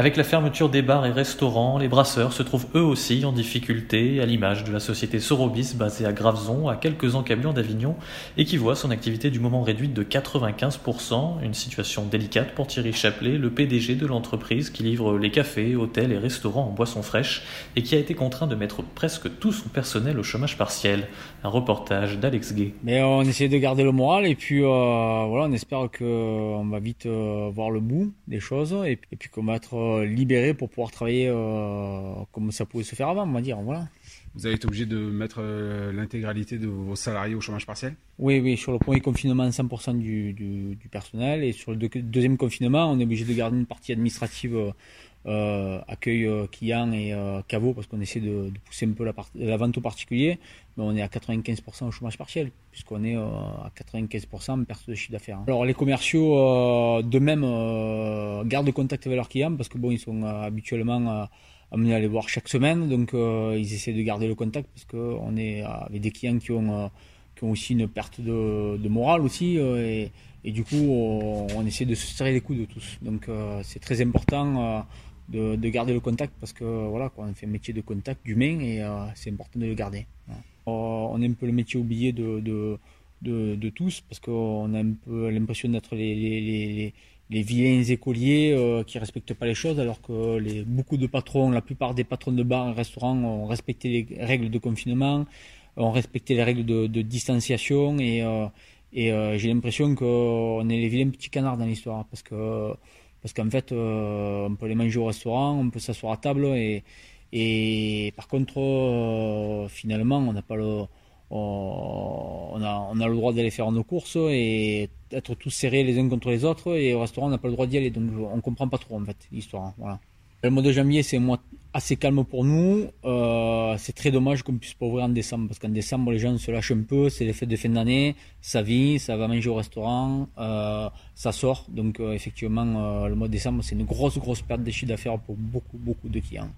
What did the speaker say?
Avec la fermeture des bars et restaurants, les brasseurs se trouvent eux aussi en difficulté, à l'image de la société Sorobis basée à Graveson, à quelques encablures d'Avignon, et qui voit son activité du moment réduite de 95%, une situation délicate pour Thierry Chaplet, le PDG de l'entreprise qui livre les cafés, hôtels et restaurants en boissons fraîches, et qui a été contraint de mettre presque tout son personnel au chômage partiel. Un reportage d'Alex Gay. Mais on essaie de garder le moral, et puis euh, voilà, on espère qu'on va vite euh, voir le bout des choses, et, puis qu'on va être euh, libéré pour pouvoir travailler euh, comme ça pouvait se faire avant, on va dire. Voilà. Vous avez été obligé de mettre euh, l'intégralité de vos salariés au chômage partiel? Oui, oui. Sur le premier confinement, 100% du, du, du, personnel. Et sur le deuxième confinement, on est obligé de garder une partie administrative euh, accueil euh, client et euh, caveau parce qu'on essaie de, pousser un peu la, vente au particulier, mais on est à 95% au chômage partiel puisqu'on est à 95% perte de chiffre d'affaires. Hein. Alors les commerciaux de même gardent contact avec leurs clients parce que bon ils sont habituellement amenés à les voir chaque semaine, donc ils essaient de garder le contact parce qu'on est avec des clients qui ont qui ont aussi une perte de, morale aussi et, du coup on, on, essaie de se serrer les coups de tous. Donc c'est très important de, de, garder le contact parce que voilà, on fait un métier de contact d'humain et euh, c'est important de le garder. Euh, on est un peu le métier oublié de, de, de, tous parce qu'on a un peu l'impression d'être les, les, les, vilains écoliers euh, qui respectent pas les choses alors que beaucoup de patrons, la plupart des patrons de bars et restaurants ont respecté les règles de confinement, ont respecté les règles de, distanciation et, et j'ai l'impression qu'on est les vilains petits canards dans l'histoire parce que parce qu'en fait, euh, on peut les manger au restaurant, on peut s'asseoir à table et, et par contre, euh, finalement, on n'a pas le, on a, on a le droit d'aller faire nos courses et être tous serrés les uns contre les autres et au restaurant, on n'a pas le droit d'y aller. Donc, on comprend pas trop en fait l'histoire. Voilà. Le mois de janvier, c'est un mois assez calme pour nous. Euh, c'est très dommage qu'on puisse pas ouvrir en décembre parce qu'en décembre, les gens se lâchent un peu. C'est les fêtes de fin d'année, ça vit, ça va manger au restaurant, euh, ça sort. Donc euh, effectivement, le mois de décembre, c'est une grosse, grosse perte de chiffre d'affaires pour beaucoup, beaucoup de clients.